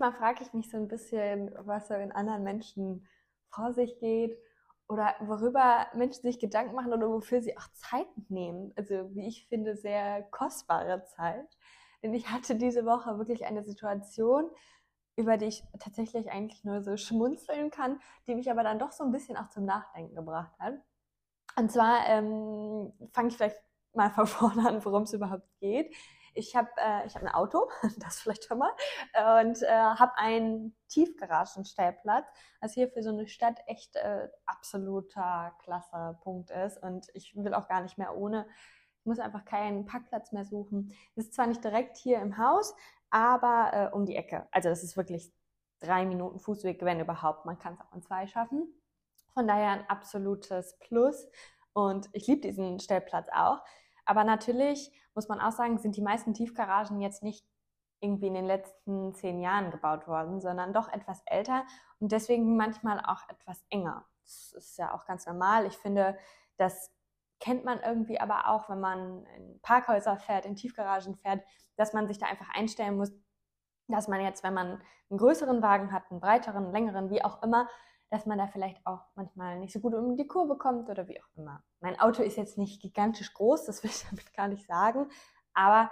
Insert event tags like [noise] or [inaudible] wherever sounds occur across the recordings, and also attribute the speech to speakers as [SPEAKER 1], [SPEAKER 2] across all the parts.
[SPEAKER 1] manchmal frage ich mich so ein bisschen, was so in anderen Menschen vor sich geht oder worüber Menschen sich Gedanken machen oder wofür sie auch Zeit nehmen. Also wie ich finde, sehr kostbare Zeit. Denn ich hatte diese Woche wirklich eine Situation, über die ich tatsächlich eigentlich nur so schmunzeln kann, die mich aber dann doch so ein bisschen auch zum Nachdenken gebracht hat. Und zwar ähm, fange ich vielleicht mal von [laughs] vorne an, worum es überhaupt geht. Ich habe äh, hab ein Auto, [laughs] das vielleicht schon mal, und äh, habe einen Tiefgaragenstellplatz, was hier für so eine Stadt echt äh, absoluter klasse Punkt ist. Und ich will auch gar nicht mehr ohne. Ich muss einfach keinen Parkplatz mehr suchen. Das ist zwar nicht direkt hier im Haus, aber äh, um die Ecke. Also das ist wirklich drei Minuten Fußweg, wenn überhaupt. Man kann es auch in zwei schaffen. Von daher ein absolutes Plus. Und ich liebe diesen Stellplatz auch. Aber natürlich muss man auch sagen, sind die meisten Tiefgaragen jetzt nicht irgendwie in den letzten zehn Jahren gebaut worden, sondern doch etwas älter und deswegen manchmal auch etwas enger. Das ist ja auch ganz normal. Ich finde, das kennt man irgendwie aber auch, wenn man in Parkhäuser fährt, in Tiefgaragen fährt, dass man sich da einfach einstellen muss, dass man jetzt, wenn man einen größeren Wagen hat, einen breiteren, längeren, wie auch immer, dass man da vielleicht auch manchmal nicht so gut um die Kurve kommt oder wie auch immer. Mein Auto ist jetzt nicht gigantisch groß, das will ich [laughs] damit gar nicht sagen, aber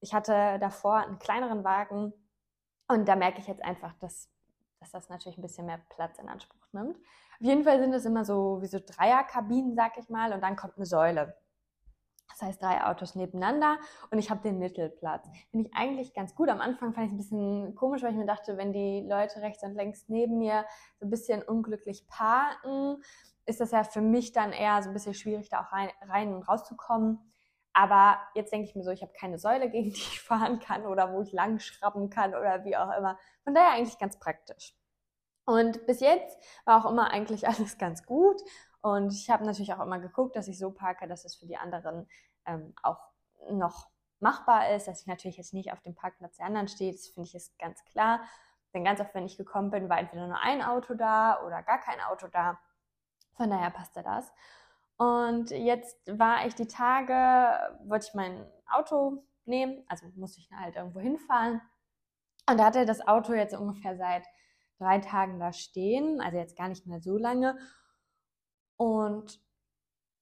[SPEAKER 1] ich hatte davor einen kleineren Wagen und da merke ich jetzt einfach, dass, dass das natürlich ein bisschen mehr Platz in Anspruch nimmt. Auf jeden Fall sind es immer so wie so Dreierkabinen, sag ich mal, und dann kommt eine Säule. Das heißt, drei Autos nebeneinander und ich habe den Mittelplatz. Finde ich eigentlich ganz gut. Am Anfang fand ich es ein bisschen komisch, weil ich mir dachte, wenn die Leute rechts und links neben mir so ein bisschen unglücklich parken, ist das ja für mich dann eher so ein bisschen schwierig, da auch rein, rein und rauszukommen. Aber jetzt denke ich mir so, ich habe keine Säule, [laughs] gegen die ich fahren kann oder wo ich lang schrappen kann oder wie auch immer. Von daher eigentlich ganz praktisch. Und bis jetzt war auch immer eigentlich [laughs] alles ganz gut. Und ich habe natürlich auch immer geguckt, dass ich so parke, dass es für die anderen ähm, auch noch machbar ist, dass ich natürlich jetzt nicht auf dem Parkplatz der anderen stehe. Das finde ich ist ganz klar. Denn ganz oft, wenn ich gekommen bin, war entweder nur ein Auto da oder gar kein Auto da. Von daher passte das. Und jetzt war ich die Tage, wollte ich mein Auto nehmen, also musste ich halt irgendwo hinfahren. Und da hatte das Auto jetzt ungefähr seit drei Tagen da stehen, also jetzt gar nicht mehr so lange. Und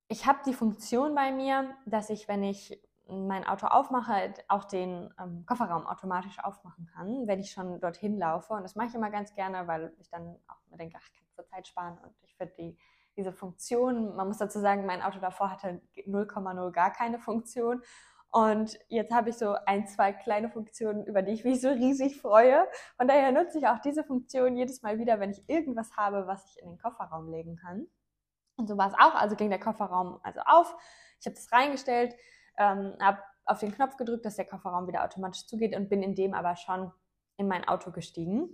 [SPEAKER 1] ich habe die Funktion bei mir, dass ich, wenn ich mein Auto aufmache, auch den ähm, Kofferraum automatisch aufmachen kann, wenn ich schon dorthin laufe. Und das mache ich immer ganz gerne, weil ich dann auch mir denke, ach, ich kann zur Zeit sparen. Und ich finde die, diese Funktion, man muss dazu sagen, mein Auto davor hatte 0,0 gar keine Funktion. Und jetzt habe ich so ein, zwei kleine Funktionen, über die ich mich so riesig freue. Von daher nutze ich auch diese Funktion jedes Mal wieder, wenn ich irgendwas habe, was ich in den Kofferraum legen kann. Und so war es auch. Also ging der Kofferraum also auf. Ich habe das reingestellt, ähm, habe auf den Knopf gedrückt, dass der Kofferraum wieder automatisch zugeht und bin in dem aber schon in mein Auto gestiegen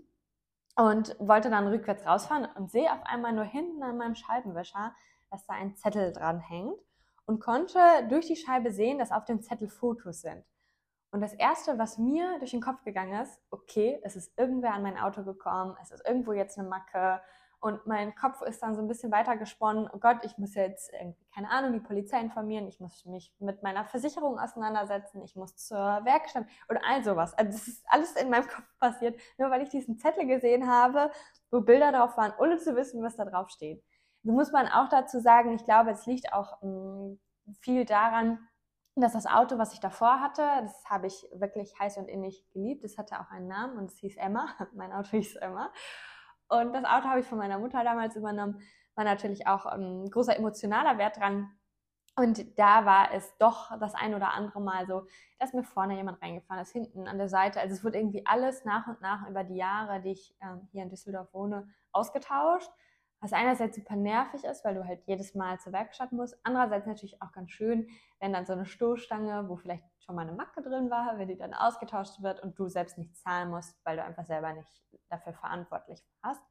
[SPEAKER 1] und wollte dann rückwärts rausfahren und sehe auf einmal nur hinten an meinem Scheibenwischer, dass da ein Zettel dran hängt und konnte durch die Scheibe sehen, dass auf dem Zettel Fotos sind. Und das Erste, was mir durch den Kopf gegangen ist, okay, es ist irgendwer an mein Auto gekommen, es ist irgendwo jetzt eine Macke, und mein Kopf ist dann so ein bisschen weiter gesponnen, oh Gott, ich muss jetzt irgendwie, keine Ahnung, die Polizei informieren, ich muss mich mit meiner Versicherung auseinandersetzen, ich muss zur Werkstatt oder all sowas. Also das ist alles in meinem [laughs] Kopf passiert, nur weil ich diesen Zettel gesehen habe, wo Bilder drauf waren, ohne zu wissen, was da drauf steht. So muss man auch dazu sagen, ich glaube, es liegt auch mh, mm, viel daran, dass das Auto, was ich davor hatte, das habe ich wirklich heiß und innig geliebt. Es hatte auch einen Namen und es hieß Emma. [laughs] Mein Auto hieß Emma. Und das Auto habe ich von meiner Mutter damals übernommen. War natürlich auch ein großer emotionaler Wert dran. Und da war es doch das ein oder andere Mal so, dass mir vorne jemand reingefahren ist, hinten an der Seite. Also es wurde irgendwie alles nach und nach über die Jahre, die ich ähm, hier in Düsseldorf wohne, ausgetauscht. Was einerseits super nervig ist, weil du halt jedes Mal zur Werkstatt musst. Andererseits natürlich auch ganz schön, wenn dann so eine Stoßstange, wo vielleicht schon mal eine Macke drin war, wenn die dann ausgetauscht wird und du selbst nicht zahlen musst, weil du einfach selber nicht dafür verantwortlich warst.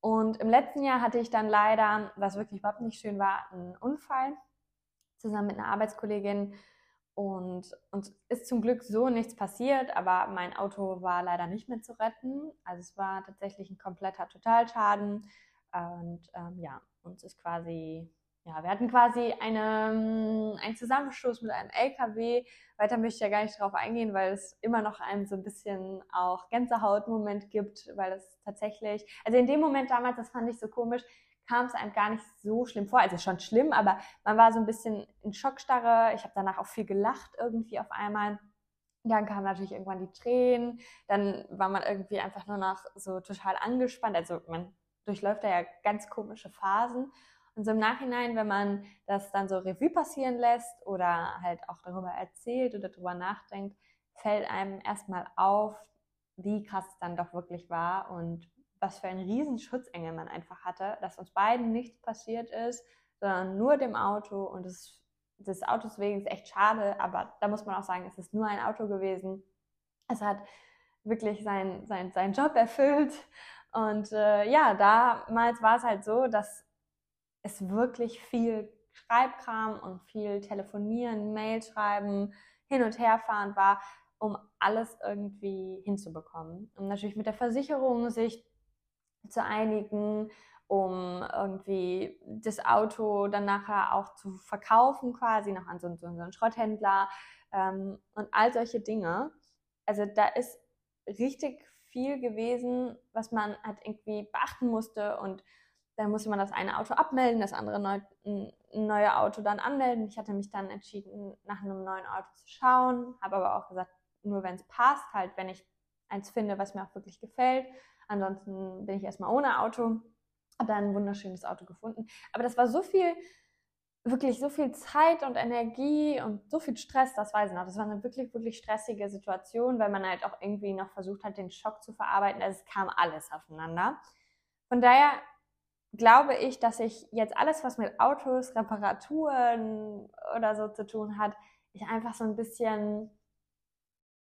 [SPEAKER 1] Und im letzten Jahr hatte ich dann leider, was wirklich überhaupt nicht schön war, einen Unfall zusammen mit einer Arbeitskollegin. Und uns ist zum Glück so nichts passiert, aber mein Auto war leider nicht mehr zu retten. Also es war tatsächlich ein kompletter Totalschaden. Und ähm, ja, uns ist quasi ja, wir hatten quasi eine, ähm, einen Zusammenstoß mit einem LKW. Weiter möchte ich ja gar nicht drauf eingehen, weil es immer noch einem so ein bisschen auch Gänsehautmoment gibt, weil es tatsächlich, also in dem Moment damals, das fand ich so komisch, kam es einem gar nicht so schlimm vor. Also schon schlimm, aber man war so ein bisschen in Schockstarre. Ich habe danach auch viel gelacht irgendwie auf einmal. Dann kamen natürlich irgendwann die Tränen. Dann war man irgendwie einfach nur noch so total angespannt. Also man durchläuft da ja ganz komische Phasen. Und so im Nachhinein, wenn man das dann so Revue passieren lässt oder halt auch darüber erzählt oder darüber nachdenkt, fällt einem erstmal auf, wie krass es dann doch wirklich war und was für einen riesen Schutzengel man einfach hatte, dass uns beiden nichts passiert ist, sondern nur dem Auto und das, des Autos wegen ist echt schade, aber da muss man auch sagen, es ist nur ein Auto gewesen. Es hat wirklich seinen sein, sein Job erfüllt und äh, ja, damals war es halt so, dass es wirklich viel Schreibkram und viel Telefonieren, Mail schreiben, hin und her fahren war, um alles irgendwie hinzubekommen. Und natürlich mit der Versicherung sich zu einigen, um irgendwie das Auto dann nachher auch zu verkaufen, quasi noch an so, so, so einen Schrotthändler ähm, und all solche Dinge. Also da ist richtig viel gewesen, was man halt irgendwie beachten musste und dann musste man das eine Auto abmelden, das andere neu, neue Auto dann anmelden. Ich hatte mich dann entschieden, nach einem neuen Auto zu schauen, habe aber auch gesagt, nur wenn es passt, halt, wenn ich eins finde, was mir auch wirklich gefällt. Ansonsten bin ich erstmal ohne Auto, habe dann ein wunderschönes Auto gefunden. Aber das war so viel, wirklich so viel Zeit und Energie und so viel Stress, das weiß ich noch. Das war eine wirklich, wirklich stressige Situation, weil man halt auch irgendwie noch versucht hat, den Schock zu verarbeiten. Also es kam alles aufeinander. Von daher glaube ich, dass ich jetzt alles, was mit Autos, Reparaturen oder so zu tun hat, ich einfach so ein bisschen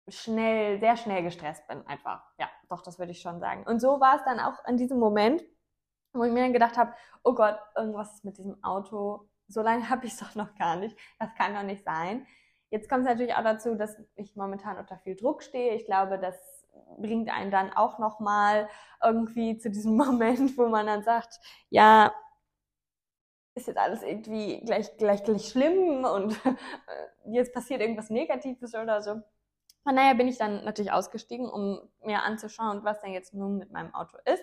[SPEAKER 1] schnell, sehr schnell gestresst bin, einfach. Ja, doch, das würde ich schon sagen. Und so war es dann auch in diesem Moment, wo ich mir dann gedacht habe, oh Gott, irgendwas ist mit diesem Auto. So lange habe ich es doch noch gar nicht. Das kann doch nicht sein. Jetzt kommt es natürlich auch dazu, dass ich momentan unter viel Druck stehe. Ich glaube, das bringt einen dann auch nochmal irgendwie zu diesem [laughs] Moment, wo man dann sagt, ja, ist jetzt alles irgendwie gleich, gleich, gleich schlimm und äh, jetzt passiert irgendwas Negatives oder so. Von daher bin ich dann natürlich ausgestiegen, um mir anzuschauen, was denn jetzt nun mit meinem Auto ist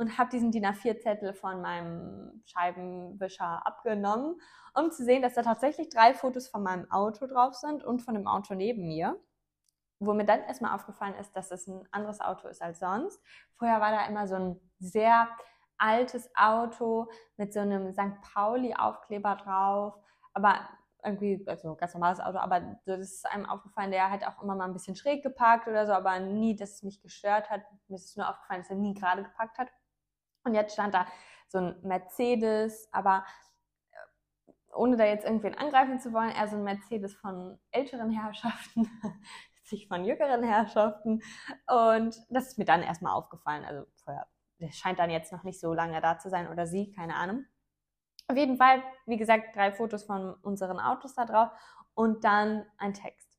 [SPEAKER 1] und habe diesen DIN A4-Zettel von meinem Scheibenwischer abgenommen, um zu sehen, dass da tatsächlich drei Fotos von meinem Auto drauf sind und von dem Auto neben mir wo mir dann erstmal aufgefallen ist, dass es ein anderes Auto ist als sonst. Vorher war da immer so ein sehr altes Auto mit so einem St. Pauli-Aufkleber drauf, aber irgendwie, also ganz normales Auto, aber das ist einem aufgefallen, der hat auch immer mal ein bisschen schräg geparkt oder so, aber nie, dass es mich gestört hat. Mir ist nur aufgefallen, dass er nie gerade geparkt hat. Und jetzt stand da so ein Mercedes, aber äh, ohne da jetzt irgendwen angreifen zu wollen, eher so ein Mercedes von älteren Herrschaften, [laughs] sich von jüngeren Herrschaften. Und das ist mir dann erstmal aufgefallen. Also vorher, der scheint dann jetzt noch nicht so lange da zu sein oder sie, keine Ahnung. Auf jeden Fall, wie gesagt, drei Fotos von unseren Autos da drauf und dann ein Text.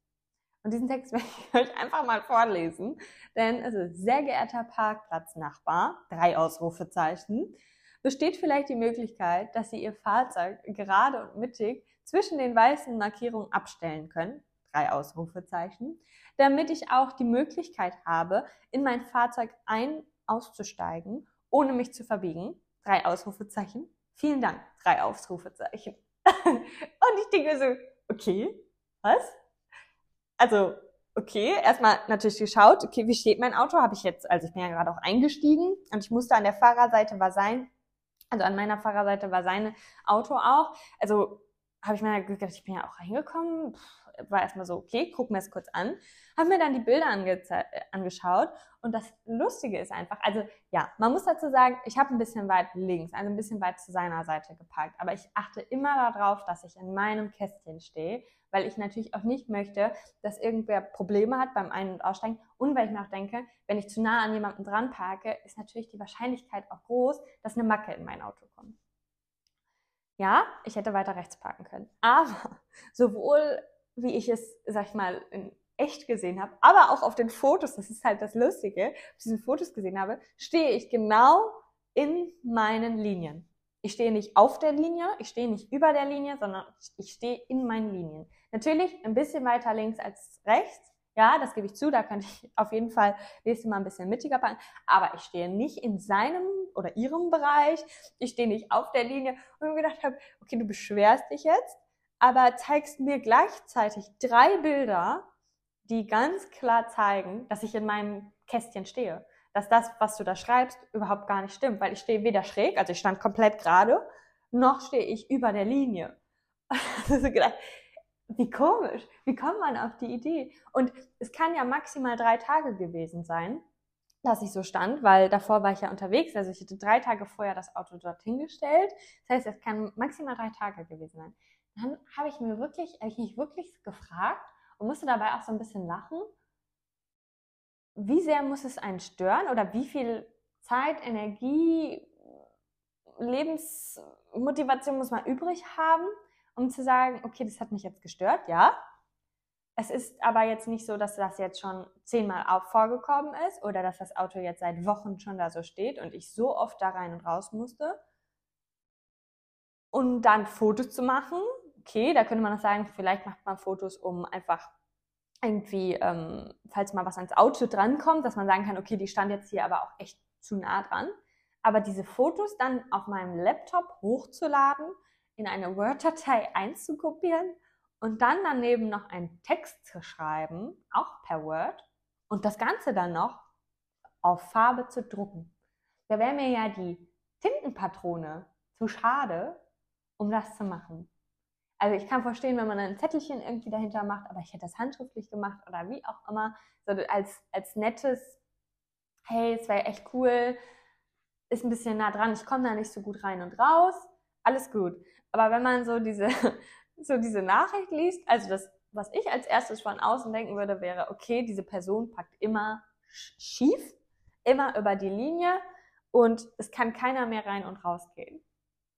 [SPEAKER 1] Und diesen Text [laughs] werde ich euch einfach mal vorlesen. Denn, also, sehr geehrter Parkplatznachbar, drei Ausrufezeichen, besteht vielleicht die Möglichkeit, dass Sie Ihr Fahrzeug gerade und mittig zwischen den weißen Markierungen abstellen können drei Ausrufezeichen, damit ich auch die Möglichkeit habe, in mein Fahrzeug ein auszusteigen, ohne mich zu verbiegen. Drei Ausrufezeichen. Vielen Dank. Drei Ausrufezeichen. [laughs] Und ich denke so, okay, was? Also, okay, erstmal natürlich geschaut, okay, wie steht mein Auto? Habe ich jetzt, also ich bin ja gerade auch eingestiegen und ich musste an der Fahrerseite war sein, also an meiner Fahrerseite war sein Auto auch. Also habe ich mir gedacht, ich bin ja auch reingekommen. Pff, war erstmal so, okay, guck mir das kurz an. Habe mir dann die Bilder äh, angeschaut und das Lustige ist einfach, also ja, man muss dazu sagen, ich habe ein bisschen weit links, also ein bisschen weit zu seiner Seite geparkt, aber ich achte immer darauf, dass ich in meinem Kästchen stehe, weil ich natürlich auch nicht möchte, dass irgendwer Probleme hat beim Ein- und Aussteigen und weil ich mir auch denke, wenn ich zu nah an jemanden dran parke, ist natürlich die Wahrscheinlichkeit auch groß, dass eine Macke in mein Auto kommt. Ja, ich hätte weiter rechts parken können. Aber [laughs] sowohl wie ich es, sag ich mal, in echt gesehen habe, aber auch auf den Fotos, das ist halt das Lustige, auf diesen Fotos gesehen habe, stehe ich genau in meinen Linien. Ich stehe nicht auf der Linie, ich stehe nicht über der Linie, sondern ich stehe in meinen Linien. Natürlich ein bisschen weiter links als rechts. Ja, das gebe ich zu, da könnte ich auf jeden Fall nächstes Mal ein bisschen mittiger packen. Aber ich stehe nicht in seinem oder ihrem Bereich. Ich stehe nicht auf der Linie. Und mir gedacht habe, okay, du beschwerst dich jetzt, aber zeigst mir gleichzeitig drei Bilder, die ganz klar zeigen, dass ich in meinem Kästchen stehe. Dass das, was du da schreibst, überhaupt gar nicht stimmt, weil ich stehe weder schräg, also ich stand komplett gerade, noch stehe ich über der Linie. [laughs] Wie komisch, wie kommt man auf die Idee? Und es kann ja maximal drei Tage gewesen sein, dass ich so stand, weil davor war ich ja unterwegs, also ich hatte drei Tage vorher das Auto dorthin gestellt. Das heißt, es kann maximal drei Tage gewesen sein. Dann habe ich mir wirklich, ich mich wirklich gefragt und musste dabei auch so ein bisschen lachen. Wie sehr muss es einen stören oder wie viel Zeit, Energie, Lebensmotivation muss man übrig haben, um zu sagen, okay, das hat mich jetzt gestört, ja. Es ist aber jetzt nicht so, dass das jetzt schon zehnmal auch vorgekommen ist oder dass das Auto jetzt seit Wochen schon da so steht und ich so oft da rein und raus musste. Und dann Fotos zu machen, okay, da könnte man noch sagen, vielleicht macht man Fotos, um einfach irgendwie, ähm, falls mal was ans Auto drankommt, dass man sagen kann, okay, die stand jetzt hier aber auch echt zu nah dran. Aber diese Fotos dann auf meinem Laptop hochzuladen, in eine Word-Datei einzukopieren und dann daneben noch einen Text zu schreiben, auch per Word, und das Ganze dann noch auf Farbe zu drucken. Da wäre mir ja die Tintenpatrone zu schade, um das zu machen. Also ich kann verstehen, wenn man ein Zettelchen irgendwie dahinter macht, aber ich hätte das handschriftlich gemacht oder wie auch immer, so als, als nettes, hey, es wäre echt cool, ist ein bisschen nah dran, ich komme da nicht so gut rein und raus, alles gut. Aber wenn man so diese, [laughs] so diese Nachricht liest, also das, was ich als erstes von außen denken würde, wäre, okay, diese Person packt immer schief, immer über die Linie und es kann keiner mehr rein und rausgehen.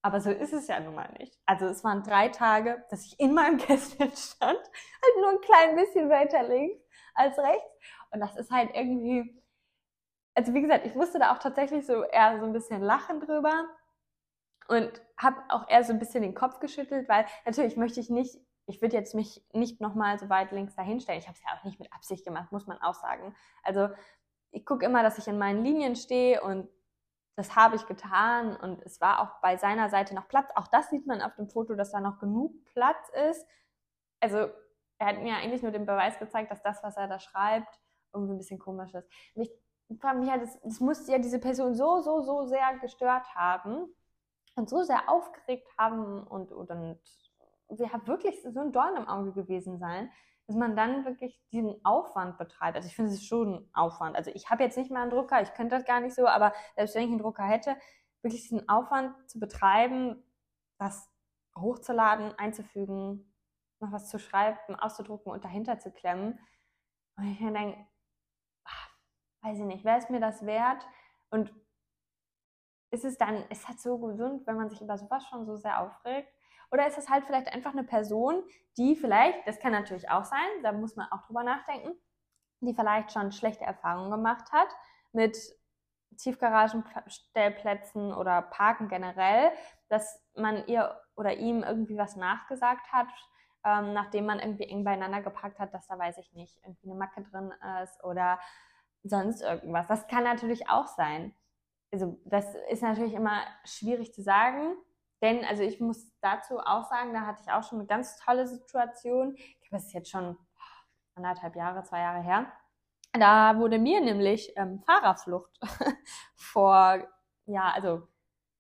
[SPEAKER 1] Aber so ist es ja nun mal nicht. Also es waren drei Tage, dass ich in meinem [laughs] Kästchen stand, halt nur ein klein bisschen weiter links als rechts. Und das ist halt irgendwie, also wie gesagt, ich musste da auch tatsächlich so eher so ein bisschen lachen drüber und habe auch eher so ein bisschen den Kopf geschüttelt, weil natürlich möchte ich nicht, ich würde jetzt mich nicht nochmal so weit links dahinstellen. Ich habe es ja auch nicht mit Absicht gemacht, muss man auch sagen. Also ich gucke immer, dass ich in meinen Linien stehe und das habe ich getan und es war auch bei seiner Seite noch Platz. Auch das sieht man auf dem Foto, dass da noch genug Platz ist. Also er hat mir eigentlich nur den Beweis gezeigt, dass das, was er da schreibt, irgendwie ein bisschen komisch ist. Mich mich ja, das, das muss ja diese Person so, so, so sehr gestört haben und so sehr aufgeregt haben und, und, und ja, wirklich so ein Dorn im Auge gewesen sein, dass man dann wirklich diesen Aufwand betreibt. Also ich finde es schon ein Aufwand. Also ich habe jetzt nicht mal einen Drucker, ich könnte das gar nicht so, aber selbst wenn ich einen Drucker hätte, wirklich diesen Aufwand zu betreiben, das hochzuladen, einzufügen, noch was zu schreiben, auszudrucken und dahinter zu klemmen. Und ich mir denke, weiß ich nicht, wäre es mir das wert? Und ist es dann, ist das so gesund, wenn man sich über sowas schon so sehr aufregt? Oder ist es halt vielleicht einfach eine Person, die vielleicht, das kann natürlich auch sein, da muss man auch drüber nachdenken, die vielleicht schon schlechte Erfahrungen gemacht hat mit Tiefgaragenstellplätzen oder Parken generell, dass man ihr oder ihm irgendwie was nachgesagt hat, ähm, nachdem man irgendwie eng beieinander geparkt hat, dass da weiß ich nicht, irgendwie eine Macke drin ist oder sonst irgendwas. Das kann natürlich auch sein. Also das ist natürlich immer schwierig zu sagen. Denn, also ich muss dazu auch sagen, da hatte ich auch schon eine ganz tolle Situation. Ich glaube, es ist jetzt schon anderthalb Jahre, zwei Jahre her. Da wurde mir nämlich ähm, Fahrerflucht [laughs] vor, ja, also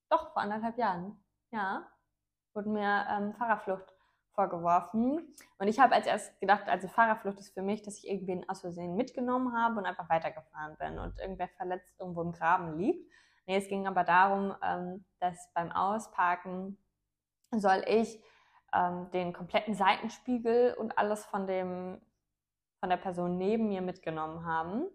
[SPEAKER 1] doch vor anderthalb Jahren, ja, wurde mir ähm, Fahrerflucht vorgeworfen. Und ich habe als erst gedacht, also Fahrerflucht ist für mich, dass ich irgendwen aus Versehen mitgenommen habe und einfach weitergefahren bin und irgendwer verletzt irgendwo im Graben liegt. Nee, es ging aber darum, ähm, dass beim Ausparken soll ich ähm, den kompletten Seitenspiegel und alles von dem von der Person neben mir mitgenommen haben.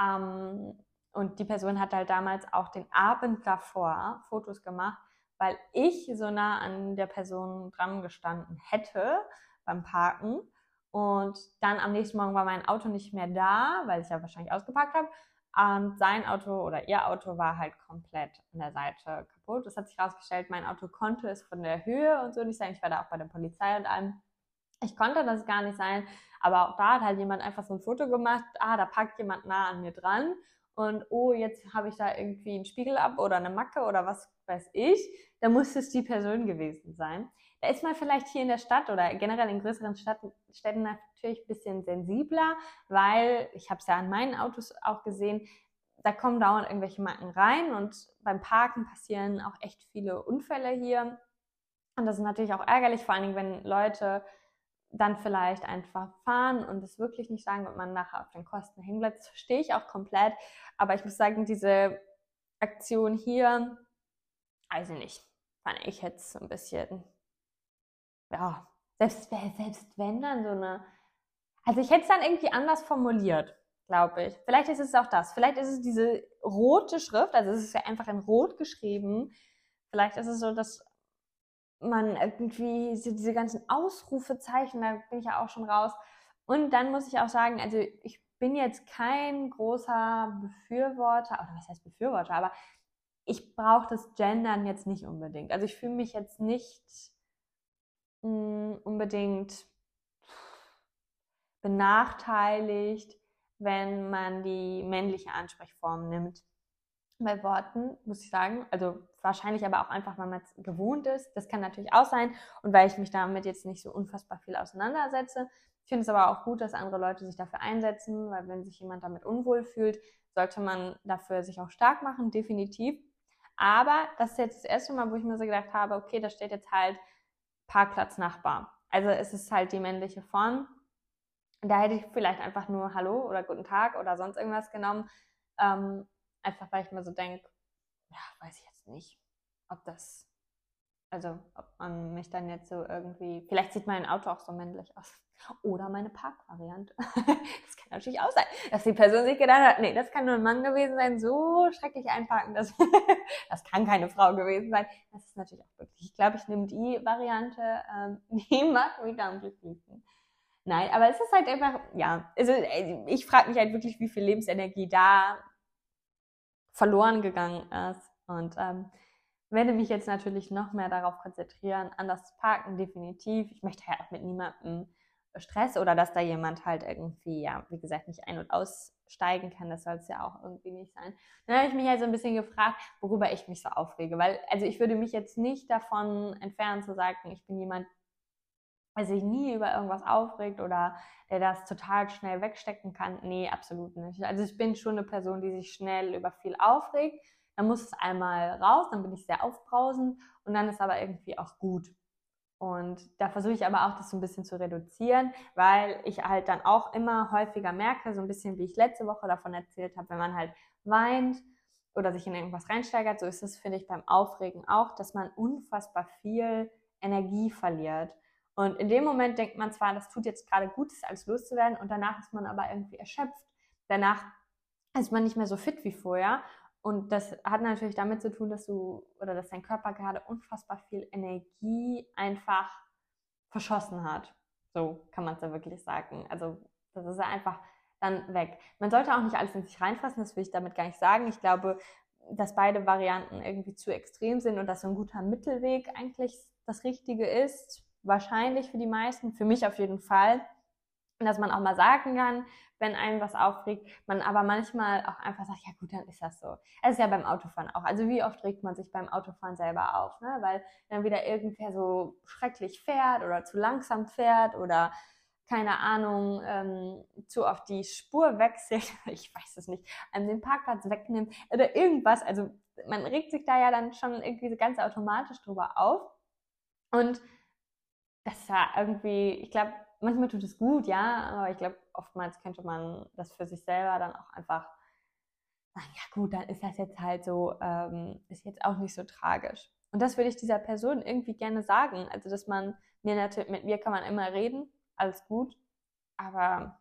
[SPEAKER 1] Ähm, und die Person hat halt damals auch den Abend davor Fotos gemacht, weil ich so nah an der Person dran gestanden hätte beim Parken. Und dann am nächsten Morgen war mein Auto nicht mehr da, weil ich ja wahrscheinlich ausgeparkt habe. Und sein Auto oder ihr Auto war halt komplett an der Seite kaputt. Es hat sich herausgestellt, mein Auto konnte es von der Höhe und so nicht sein. Ich war da auch bei der Polizei und allem. Ich konnte das gar nicht sein. Aber auch da hat halt jemand einfach so ein Foto gemacht. Ah, da packt jemand nah an mir dran. Und oh, jetzt habe ich da irgendwie einen Spiegel ab oder eine Macke oder was weiß ich. Da muss es die Person gewesen sein. Da ist man vielleicht hier in der Stadt oder generell in größeren Städten, Städten natürlich ein bisschen sensibler, weil ich habe es ja an meinen Autos auch gesehen, da kommen dauernd irgendwelche Macken rein und beim Parken passieren auch echt viele Unfälle hier. Und das ist natürlich auch ärgerlich, vor allen Dingen, wenn Leute dann vielleicht einfach fahren und es wirklich nicht sagen und man nachher auf den Kosten hängen bleibt. Das verstehe ich auch komplett. Aber ich muss sagen, diese Aktion hier, also nicht, fand ich jetzt so ein bisschen ja, selbst, selbst wenn dann so eine, also ich hätte es dann irgendwie anders formuliert, glaube ich. Vielleicht ist es auch das. Vielleicht ist es diese rote Schrift, also es ist ja einfach in Rot geschrieben. Vielleicht ist es so, dass man irgendwie diese ganzen Ausrufezeichen, da bin ich ja auch schon raus. Und dann muss ich auch sagen, also ich bin jetzt kein großer Befürworter, oder was heißt Befürworter, aber ich brauche das Gendern jetzt nicht unbedingt. Also ich fühle mich jetzt nicht mh, unbedingt benachteiligt, wenn man die männliche Ansprechform nimmt. Bei Worten muss ich sagen, also wahrscheinlich aber auch einfach, weil man es gewohnt ist. Das kann natürlich auch sein und weil ich mich damit jetzt nicht so unfassbar viel auseinandersetze. Ich finde es aber auch gut, dass andere Leute sich dafür einsetzen, weil wenn sich jemand damit unwohl fühlt, sollte man dafür sich auch stark machen, definitiv. Aber das ist jetzt das erste Mal, wo ich mir so gedacht habe, okay, da steht jetzt halt Parkplatznachbar. Also es ist halt die männliche Form. Da hätte ich vielleicht einfach nur Hallo oder Guten Tag oder sonst irgendwas genommen. Ähm, einfach weil ich mir so denke, ja, weiß ich jetzt nicht, ob das, also ob man mich dann jetzt so irgendwie, vielleicht sieht mein Auto auch so männlich aus. Oder meine Parkvariante. [laughs] das kann natürlich auch sein, dass die Person sich gedacht hat, nee, das kann nur ein Mann gewesen sein, so schrecklich einparken, das, [laughs] das kann keine Frau gewesen sein. Das ist natürlich auch wirklich, ich glaube, ich nehme die Variante, ähm, [laughs] die macht mich am glücklichsten. Nein, aber es ist halt einfach, ja, also äh, ich frage mich halt wirklich, wie viel Lebensenergie da verloren gegangen ist. Und ähm, werde mich jetzt natürlich noch mehr darauf konzentrieren, anders zu parken, definitiv. Ich möchte ja auch mit niemandem Stress oder dass da jemand halt irgendwie, ja, wie gesagt, nicht ein- und aussteigen kann. Das soll es ja auch irgendwie nicht sein. Dann habe ich mich halt so ein bisschen gefragt, worüber ich mich so aufrege. Weil, also ich würde mich jetzt nicht davon entfernen zu sagen, ich bin jemand, der sich nie über irgendwas aufregt oder der das total schnell wegstecken kann. Nee, absolut nicht. Also ich bin schon eine Person, die sich schnell über viel aufregt. Dann muss es einmal raus, dann bin ich sehr aufbrausend und dann ist aber irgendwie auch gut. Und da versuche ich aber auch, das so ein bisschen zu reduzieren, weil ich halt dann auch immer häufiger merke, so ein bisschen wie ich letzte Woche davon erzählt habe, wenn man halt weint oder sich in irgendwas reinsteigert, so ist es, finde ich, beim Aufregen auch, dass man unfassbar viel Energie verliert. Und in dem Moment denkt man zwar, das tut jetzt gerade gut, das alles loszuwerden, und danach ist man aber irgendwie erschöpft. Danach ist man nicht mehr so fit wie vorher. Und das hat natürlich damit zu tun, dass du oder dass dein Körper gerade unfassbar viel Energie einfach verschossen hat. So kann man es ja wirklich sagen. Also das ist einfach dann weg. Man sollte auch nicht alles in sich reinfressen, das will ich damit gar nicht sagen. Ich glaube, dass beide Varianten irgendwie zu extrem sind und dass so ein guter Mittelweg eigentlich das Richtige ist. Wahrscheinlich für die meisten, für mich auf jeden Fall. Dass man auch mal sagen kann, wenn einem was aufregt, man aber manchmal auch einfach sagt, ja gut, dann ist das so. Es ist ja beim Autofahren auch. Also wie oft regt man sich beim Autofahren selber auf, ne? weil dann wieder irgendwer so schrecklich fährt oder zu langsam fährt oder keine Ahnung, ähm, zu oft die Spur wechselt, [laughs] ich weiß es nicht, an den Parkplatz wegnimmt oder irgendwas. Also man regt sich da ja dann schon irgendwie ganz automatisch drüber auf. Und das ja irgendwie, ich glaube, manchmal tut es gut, ja, aber ich glaube, oftmals könnte man das für sich selber dann auch einfach sagen, ja gut, dann ist das jetzt halt so, ähm, ist jetzt auch nicht so tragisch. Und das würde ich dieser Person irgendwie gerne sagen. Also, dass man mir natürlich, mit mir kann man immer reden, alles gut, aber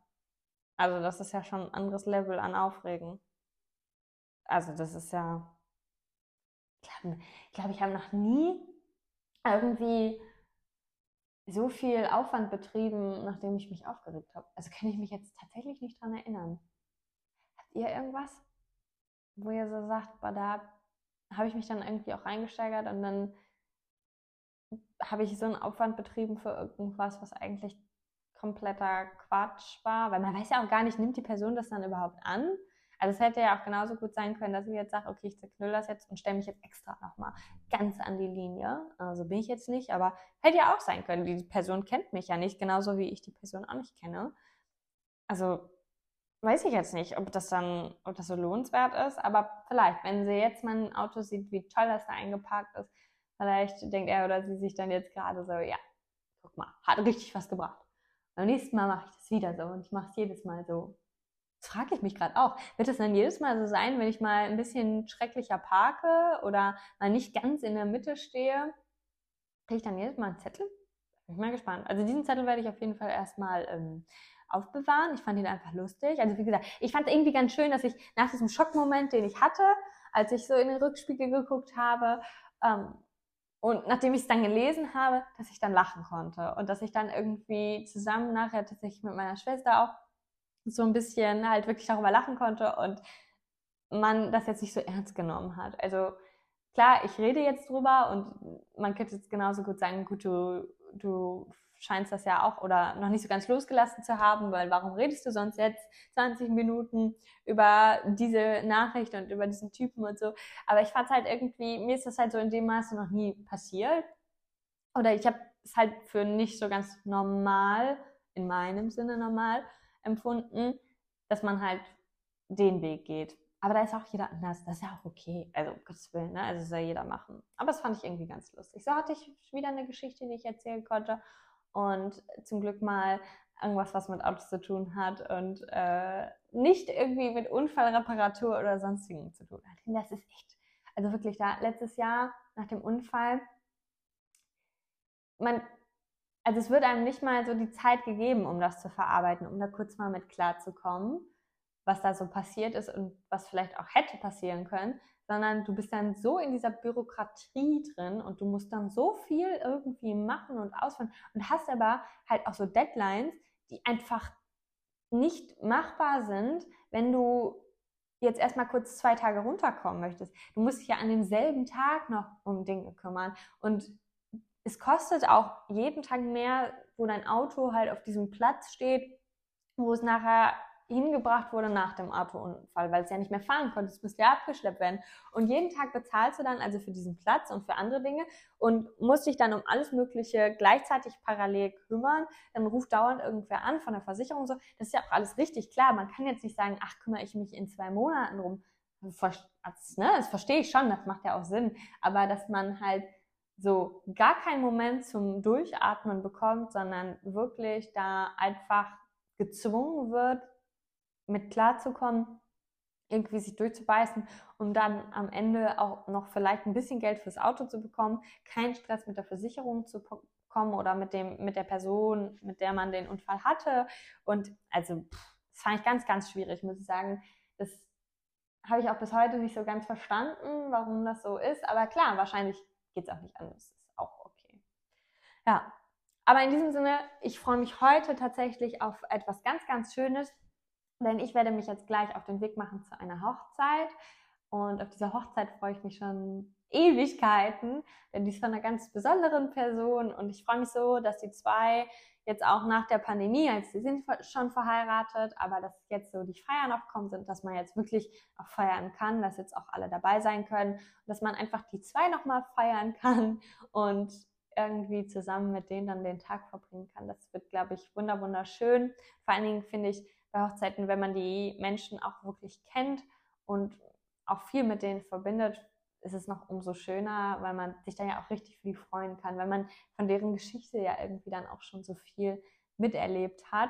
[SPEAKER 1] also das ist ja schon ein anderes Level an Aufregen. Also das ist ja, ich glaube, ich, glaub, ich habe noch nie irgendwie so viel Aufwand betrieben, nachdem ich mich aufgeregt habe. Also kann ich mich jetzt tatsächlich nicht dran erinnern. Habt ihr irgendwas? wo ihr so sagt, boah, da habe ich mich dann irgendwie auch reingesteigert und dann habe ich so einen Aufwand betrieben für irgendwas, was eigentlich kompletter Quatsch war, weil man weiß ja auch gar nicht, nimmt die Person das dann überhaupt an? Also es hätte ja auch genauso gut sein können, dass ich jetzt sage, okay, ich zerknüll das jetzt und stelle mich jetzt extra nochmal ganz an die Linie. Also bin ich jetzt nicht, aber hätte ja auch sein können. Die Person kennt mich ja nicht, genauso wie ich die Person auch nicht kenne. Also weiß ich jetzt nicht, ob das dann, ob das so lohnenswert ist, aber vielleicht, wenn sie jetzt mein Auto sieht, wie toll das da eingeparkt ist, vielleicht denkt er oder sie sich dann jetzt gerade so, ja, guck mal, hat richtig was gebracht. Beim nächsten Mal mache ich das wieder so und ich mache es jedes Mal so. Das frage ich mich gerade auch. Wird es dann jedes Mal so sein, wenn ich mal ein bisschen schrecklicher parke oder mal nicht ganz in der Mitte stehe, kriege ich dann jedes Mal einen Zettel? Bin ich mal gespannt. Also diesen Zettel werde ich auf jeden Fall erstmal ähm, aufbewahren. Ich fand ihn einfach lustig. Also wie gesagt, ich fand es irgendwie ganz schön, dass ich nach diesem Schockmoment, den ich hatte, als ich so in den Rückspiegel geguckt habe, ähm, und nachdem ich es dann gelesen habe, dass ich dann lachen konnte und dass ich dann irgendwie zusammen nachher tatsächlich mit meiner Schwester auch so ein bisschen halt wirklich darüber lachen konnte und man das jetzt nicht so ernst genommen hat. Also klar, ich rede jetzt drüber und man könnte jetzt genauso gut sagen, gut, du, du scheinst das ja auch oder noch nicht so ganz losgelassen zu haben, weil warum redest du sonst jetzt 20 Minuten über diese Nachricht und über diesen Typen und so. Aber ich fand halt irgendwie, mir ist das halt so in dem Maße noch nie passiert. Oder ich habe es halt für nicht so ganz normal, in meinem Sinne normal, empfunden, dass man halt den Weg geht. Aber da ist auch jeder anders. Das ist ja auch okay. Also, um Gottes Willen, ne? Also, soll jeder machen. Aber das fand ich irgendwie ganz lustig. So hatte ich wieder eine Geschichte, die ich erzählen konnte und zum Glück mal irgendwas, was mit Autos zu tun hat und äh, nicht irgendwie mit Unfallreparatur oder sonstigem zu tun hat. Das ist echt, also wirklich da letztes Jahr nach dem Unfall, man, also es wird einem nicht mal so die Zeit gegeben, um das zu verarbeiten, um da kurz mal mit klarzukommen, was da so passiert ist und was vielleicht auch hätte passieren können, sondern du bist dann so in dieser Bürokratie drin und du musst dann so viel irgendwie machen und ausführen und hast aber halt auch so Deadlines, die einfach nicht machbar sind, wenn du jetzt erstmal kurz zwei Tage runterkommen möchtest. Du musst dich ja an demselben Tag noch um Dinge kümmern und es kostet auch jeden Tag mehr, wo dein Auto halt auf diesem Platz steht, wo es nachher hingebracht wurde nach dem Autounfall, weil es ja nicht mehr fahren konnte. Es musste ja abgeschleppt werden. Und jeden Tag bezahlst du dann also für diesen Platz und für andere Dinge und musst dich dann um alles Mögliche gleichzeitig parallel kümmern. Dann ruft dauernd irgendwer an von der Versicherung so. Das ist ja auch alles richtig klar. Man kann jetzt nicht sagen, ach, kümmere ich mich in zwei Monaten drum. Das, ne, das verstehe ich schon, das macht ja auch Sinn. Aber dass man halt so gar keinen Moment zum Durchatmen bekommt, sondern wirklich da einfach gezwungen wird, mit klarzukommen, irgendwie sich durchzubeißen, um dann am Ende auch noch vielleicht ein bisschen Geld fürs Auto zu bekommen, keinen Stress mit der Versicherung zu bekommen oder mit dem mit der Person, mit der man den Unfall hatte. Und also das fand ich ganz, ganz schwierig, muss ich sagen. Das habe ich auch bis heute nicht so ganz verstanden, warum das so ist. Aber klar, wahrscheinlich geht es auch nicht anders. Ist auch okay. Ja, aber in diesem Sinne, ich freue mich heute tatsächlich auf etwas ganz, ganz Schönes. Denn ich werde mich jetzt gleich auf den Weg machen zu einer Hochzeit. Und auf dieser Hochzeit freue ich mich schon Ewigkeiten, denn die ist von einer ganz besonderen Person. Und ich freue mich so, dass die zwei jetzt auch nach der Pandemie, als sie sind schon verheiratet, aber dass jetzt so die Feiern noch kommen sind, dass man jetzt wirklich auch feiern kann, dass jetzt auch alle dabei sein können, dass man einfach die zwei nochmal feiern kann und irgendwie zusammen mit denen dann den Tag verbringen kann. Das wird, glaube ich, wunderschön. Vor allen Dingen finde ich, bei Hochzeiten, wenn man die Menschen auch wirklich kennt und auch viel mit denen verbindet, ist es noch umso schöner, weil man sich dann ja auch richtig für die freuen kann, weil man von deren Geschichte ja irgendwie dann auch schon so viel miterlebt hat.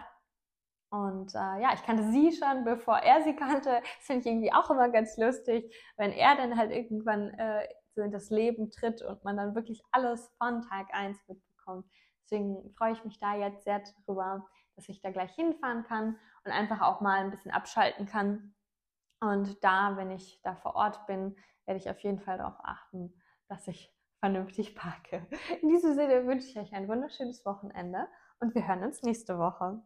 [SPEAKER 1] Und äh, ja, ich kannte sie schon, bevor er sie kannte. Das finde ich irgendwie auch immer ganz lustig, wenn er dann halt irgendwann äh, so in das Leben tritt und man dann wirklich alles von Tag 1 mitbekommt. Deswegen freue ich mich da jetzt sehr drüber, dass ich da gleich hinfahren kann und einfach auch mal ein bisschen abschalten kann. Und da, wenn ich da vor Ort bin, werde ich auf jeden Fall darauf achten, dass ich vernünftig parke. In diesem Sinne wünsche ich euch ein wunderschönes Wochenende und wir hören uns nächste Woche.